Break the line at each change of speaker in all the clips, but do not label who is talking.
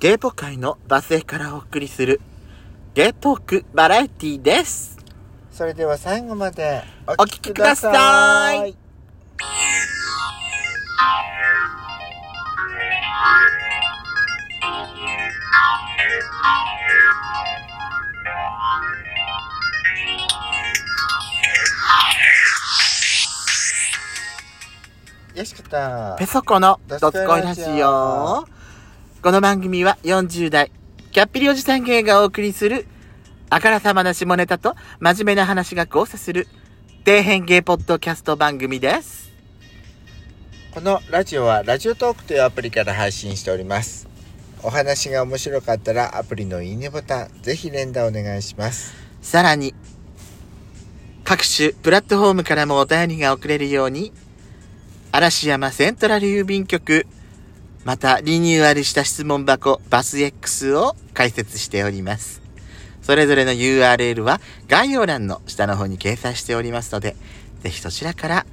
ゲイポ界のバスへからお送りするゲイトークバラエティです。
それでは最後までお
お聞きください。
よしかった
ペソコのド
ド
スコイラジオ。この番組は40代、キャッピリおじさん芸がお送りする、あからさまな下ネタと真面目な話が交差する、底辺芸ポッドキャスト番組です。
このラジオはラジオトークというアプリから配信しておりますお話が面白かったらアプリのいいねボタンぜひ連打お願いします
さらに、各種プラットフォームからもお便りが送れるように、嵐山セントラル郵便局、またリニューアルした質問箱バス X を開設しております。それぞれの URL は概要欄の下の方に掲載しておりますので、ぜひそちらから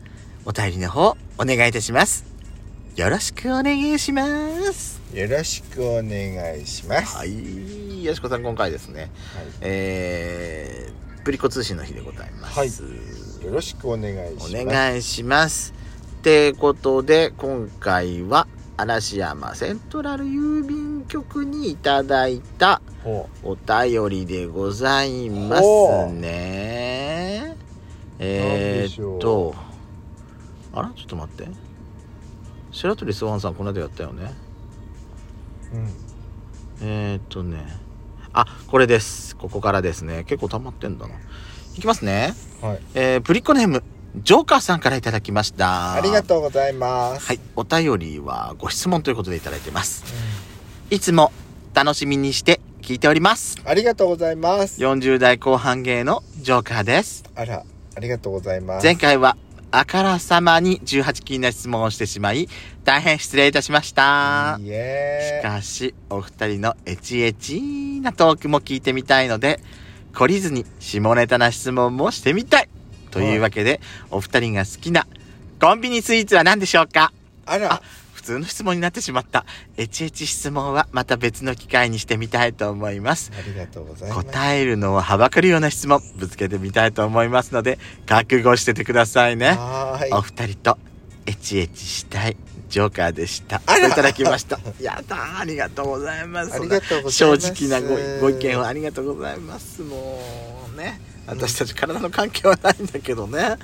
お便りの方お願いいたします。よろしくお願いします。
よろしくお願いします
はい。よしこさん今回ですね、
はい
えー、プリコ通信の日でございます。
はいよろしくお願いします
お願いします。ってことで、今回は嵐山セントラル郵便局にいただいた
ほ
お便りでございますね。えー、っと、あら？ちょっと待って。白鳥スワンさんこの間やったよね。
ううん
えー、っとね。あ、これです。ここからですね。結構溜まってんだな。いきますね。
はい
えー、プリコネーム、ジョーカーさんからいただきました。
ありがとうございます
はい。お便りはご質問ということでいただいてます。いつも楽しみにして聞いております。
ありがとうございます
40代後半芸のジョーカーです。
あらありがとうございます
前回はあからさまに18禁な質問をしてしまい、大変失礼いたしました。しかし、お二人のエチエチなトークも聞いてみたいので、懲りずに下ネタな質問もしてみたいというわけで、お二人が好きなコンビニスイーツは何でしょうか？
あら
あ普通の質問になってしまった。エチエチ質問はまた別の機会にしてみたいと思います。
ありがとうございます
答えるのをはばかるような質問、ぶつけてみたいと思いますので、覚悟しててくださいね。
はーい
お二人とエチエチしたいジョーカーでした。
あら
いただきました。やだーありがとうございます。
ありがとうございます
正直なごご意見をありがとうございます。もうね。私たち体の関係はないんだけどね。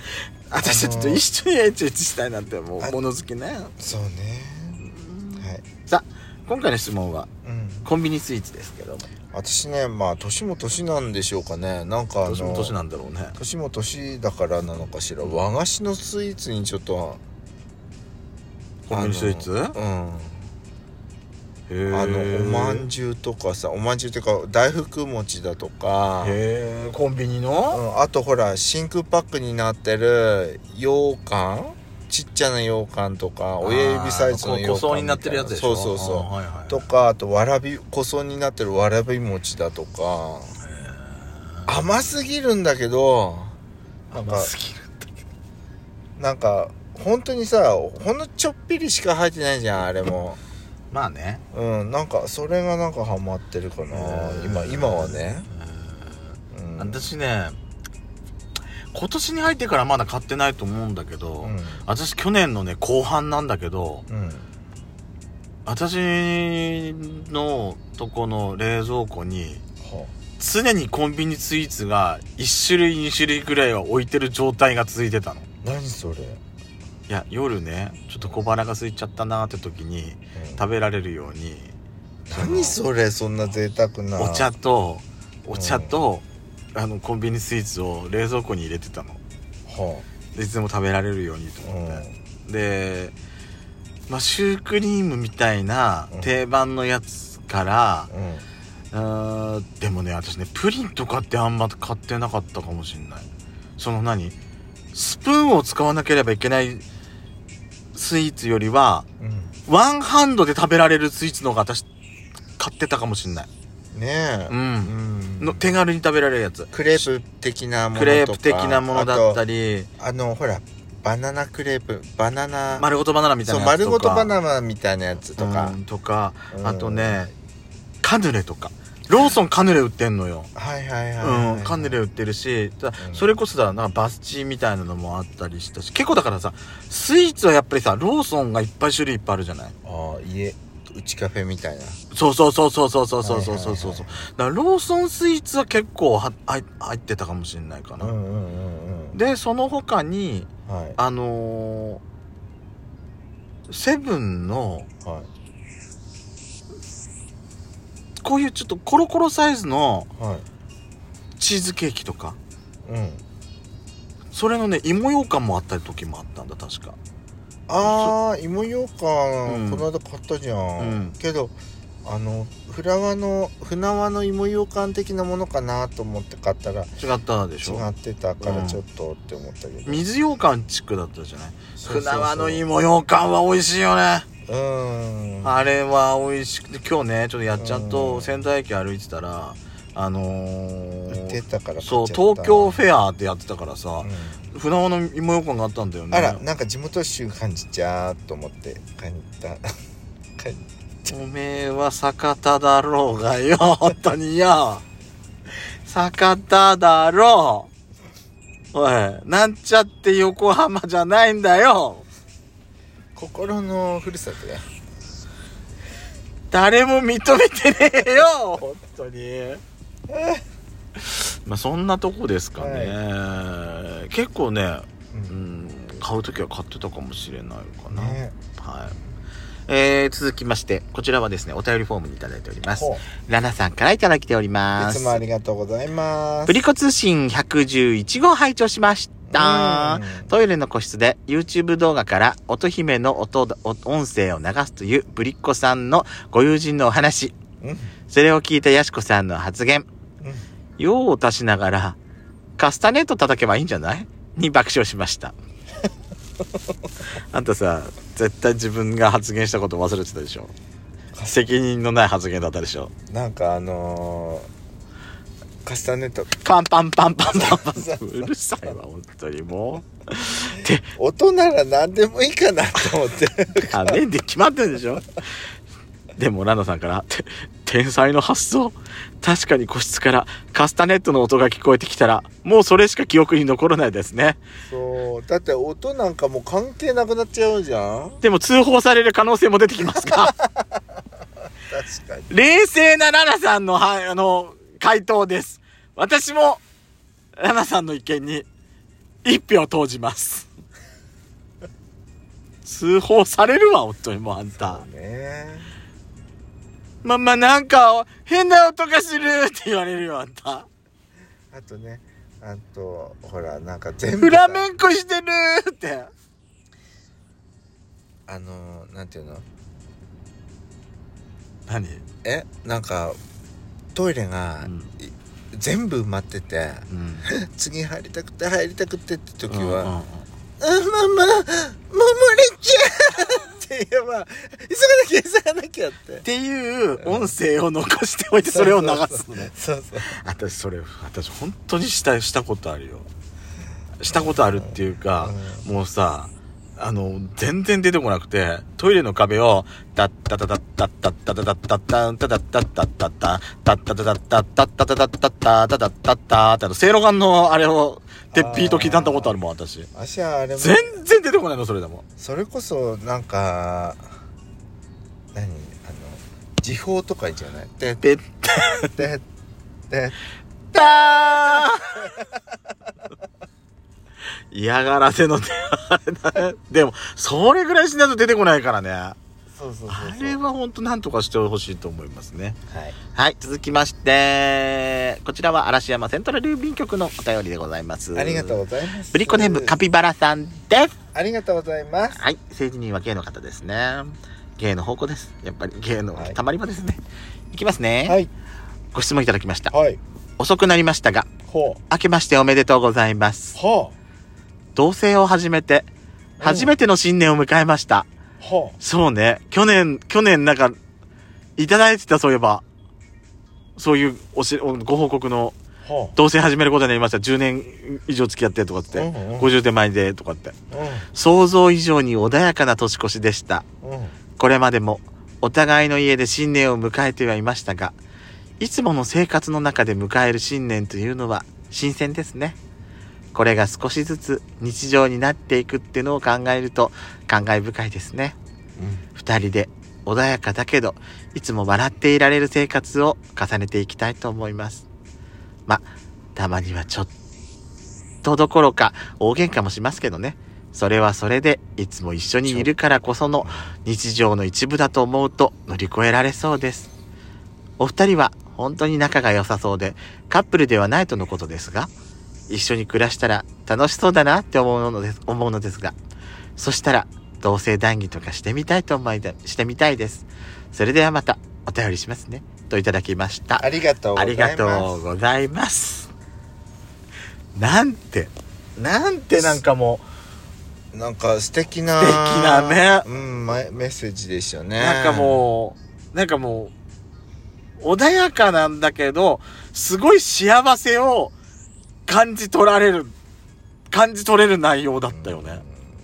私たちと一緒にエチエチしたいなんても
あ
う物好きね。
そうねはい
さあ、今回の質問は
うん
コンビニスイーツですけども。
私ねまあ年も年なんでしょうかねなんかあの
年も年なんだろうね。
年も年だからなのかしら和菓子のスイーツにちょっと
コンビニスイーツ
うん
へ
あのおまんじゅうとかさおまんじゅうっていうか大福餅だとか、
へえ、コンビニ
う
の
ん、あとほら真空パックになってる羊羹？ちっちゃな羊羹とか親指サイズの羊羹
装になってるやつでしょ？
そうそうそう、
はいはい
とかあとわらび個装になってるわらび餅だとか。甘すぎるんだけど
甘すぎる。
なんか本当にさほんのちょっぴりしか入ってないじゃんあれも
まあね。
うんなんかそれがなんかハマってるかな。今今はね、うん、
私ね今年に入ってからまだ買ってないと思うんだけど、
うん。
私去年のね後半なんだけど
うん。
私のとこの冷蔵庫に
は
常にコンビニスイーツが1種類2種類ぐらいは置いてる状態が続いてたの。い
何それ、
や夜ねちょっと小腹が空いちゃったなーって時に食べられるように
何それそんな贅沢な。
お茶とお茶と、あのコンビニスイーツを冷蔵庫に入れてたの。
は
でいつでも食べられるようにと
あ
思って、で、まあ、シュークリームみたいな
うん。
定番のやつから、
うん。うん
でもね私ねプリンとかってあんま買ってなかったかもしんない。その何？スプーンを使わなければいけないスイーツよりは
うん。
ワンハンドで食べられるスイーツの方が私買ってたかもしんない。
ねえ。
う
うん。ん
の手軽に食べられるやつ。
クレープ的なものとか。
クレープ的なものだった
り。
り
あのほらバナナクレープ。バナナ。
丸ごとバナナみたい
そう
なやつとか。
丸ごとバナナみたいなやつとか。
うんとか、
うん。
あとねカヌレとか。ローソンカヌレ売ってんのよ。
はいはいはいはい、
うん、カヌレ売ってるし、だ
うん。
それこそだ、なんかバスチーみたいなのもあったりしたし、結構だからさ、スイーツはやっぱりさ、ローソンがいっぱい種類いっぱいあるじゃない？
ああ家うちカフェみたいな。
そうそうそうそうそうそうそうそうそうそう。だからローソンスイーツは結構は入入ってたかもしれないかな。
うんうんうん
で、その他に、
うんはい。
あのーセブンの、
は
こういうちょっとコロコロサイズの
いはい。
チーズケーキとか、
うん。
それのね、芋羊羹もあった時もあったんだ、確か。
ああ芋ようか
うん。
んこの間買ったじゃん、
うん。
けどあのフラワの船輪の芋ようかん的なものかなと思って買ったら
違ったでしょ？
違ってたか
うん。
らちょっとって思ったけど、
水羊羹チックだったじゃない？
そうそうそう。
船輪の芋羊羹は美味しいよね。
うん
あれは美味しくて、今日ね、ちょっとやっちゃん
うん
と仙台駅歩いてたら、あの
売って
ー、
たから
そう、東京フェアってやってたからさ
う、ん
船輪の芋羊羹があったんだよね。
あらなんか地元臭感じちゃーと思って買いに行った
おめえは酒田だろうがよ、本当によ。酒田だろう。おい、なんちゃって横浜じゃないんだよ。
心のふるさとや
誰も認めてねえよ本当に。まあそんなとこですかね。結構ね、
う
うんん、買うときは買ってたかもしれないかな。
ね
はい。えー、続きまして、こちらはですね、お便りフォームにいただいております。
ほ
ラナさんからいただいており
う
ます。
いつもありがとうございます
プリコ通信111号拝聴しました。
うん
トイレの個室で YouTube 動画から音姫の音音声を流すというぶりっ子さんのご友人のお話。
うん
それを聞いたやしこさんの発言。
うん
用を足しながら、カスタネット叩けばいいんじゃない？に爆笑しました。あんたさ、絶対自分が発言したこと忘れてたでしょ？責任のない発言だったでしょ？
なんかあのー、カスタネット
パンパンパンパンパンパン。
そう
るさいわ本当にも
音なら何でもいいかなと思って。
うダメで決まってるでしょ？でもランナさんからて天才の発想。確かに個室からカスタネットの音が聞こえてきたらもうそれしか記憶に残らないですね。
そう。だって音なんかもう関係なくなっちゃうじゃん。
でも通報される可能性も出てきますが
確かに。
冷静なラナさんのはあの回答です。私もラナさんの意見に一票投じます。通報されるわ本当にもうあんた。
ね。
ママなんか変な音がするって言われるよあんた。
あとねあとほらなんか全部さ
フラメンコしてるって。
あのなんていうの？
何？
え？なんかトイレが、全部埋まってて
うん。
次入りたくて入りたくてって時
うんうん
は「あママもう漏れちゃう!」って言えば「急がなきゃ急がなきゃ」って。
っていう音声を残しておいてそれを流す。のね
そうそう。
私それ私本当にしたしたことあるよ。したことあるっていうか、もうさあの全然出てこなくてトイレの壁をタッタタタッタッタッタタタッタッタンタタッタッタッタッタタッタタタッタッタッタタタッタッタタタッタッタってあのせいろがんのあれをでビー。ト聞いたことあるもん私。
足はあれも。
全然出てこないのそれでも。
それこそなんか何？あの時報とかじゃない？で
ペッ
でで
ター嫌がらせの手あれだねでもそれぐらいしないと出てこないからねあ
そうそうそうそう
れは本当なんとかしてほしいと思いますね
はい
はい、続きまして、こちらは嵐山セントラル郵便局のお便りでございます。
ありがとう
う。
ございます
ブリコネームカピバラさんです。
ありがとうございます
はい、政治人は芸の方ですね。芸の方向です。やっぱり芸の
はい
たまり場ですね。いきますね。
はい
ご質問いただきました。
はい
遅くなりましたが、
ほう
明けましておめでとうございます。
ほ
同棲を始めて、
うん
初めての新年を迎えました。
うほ
そうね。去年、去年なんか、いただいてたそういえば、そういうおし、おご報告の同棲始めることになりました。10年以上付き合ってとかって、
うんうん
50手前でとかって。
う
想像以上に穏やかな年越しでした。
うんうん
これまでもお互いの家で新年を迎えてはいましたが、いつもの生活の中で迎える新年というのは新鮮ですね。これが少しずつ日常になっていくっていうのを考えると感慨深いですね。二人で穏やかだけど、いつも笑っていられる生活を重ねていきたいと思います。ま、たまにはちょっとどころか大喧嘩もしますけどね。それはそれでいつも一緒にいるからこその日常の一部だと思うと乗り越えられそうです。お二人は本当に仲が良さそうでカップルではないとのことですが、一緒に暮らしたら楽しそうだなって思うのです、思うのですが、そしたら同性談義とかしてみたいと思いだ、してみたいです。それではまたお便りしますね。といただきました。
ありがとうご
あ
ざいます
りがとうございます。なんて、なんてなんかも
なんか素敵な
素敵なね
うんまメッセージでした
う、
ね
なんかもう、なんかもう、穏やかなんだけど、すごい幸せを感じ取られる、感じ取れる内容だったよね。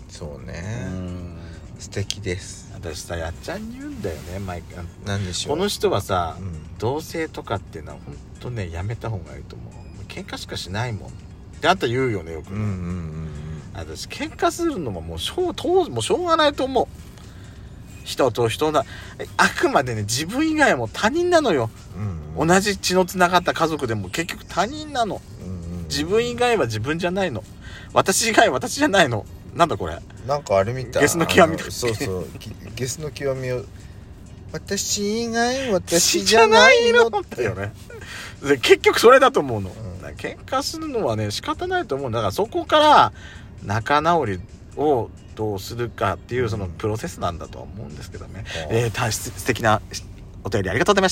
そう
う
ね、
ん。
素敵です。
私さ、やっちゃんに言うんだよね、毎回。
なんでしょう？
この人はさ、
うん。
同性とかっていうのは本当ねやめた方がいいと思う。喧嘩しかしないもん。ってあんた言うよねよく、
うんうんうん。
私喧嘩するのももうしょう当時もうしょうがないと思う。人と人だあくまでね自分以外も他人なのよ。
うんうん。
同じ血のつながった家族でも結局他人なの自分以外は自分じゃないの。私以外は私じゃないの。なんだこれ。
なんかあれみた。い
ゲスの極み
あの
だっけ？
そうそう。きゲスの極みを。私以外私じゃないの
だよね。で結局それだと思うの、
ん。
だから喧嘩するのはね仕方ないと思う。だからそこから仲直りをどうするかっていうそのプロセスなんだとは思うんですけどね、
うん
えー、大切素敵なお便りありがとうございました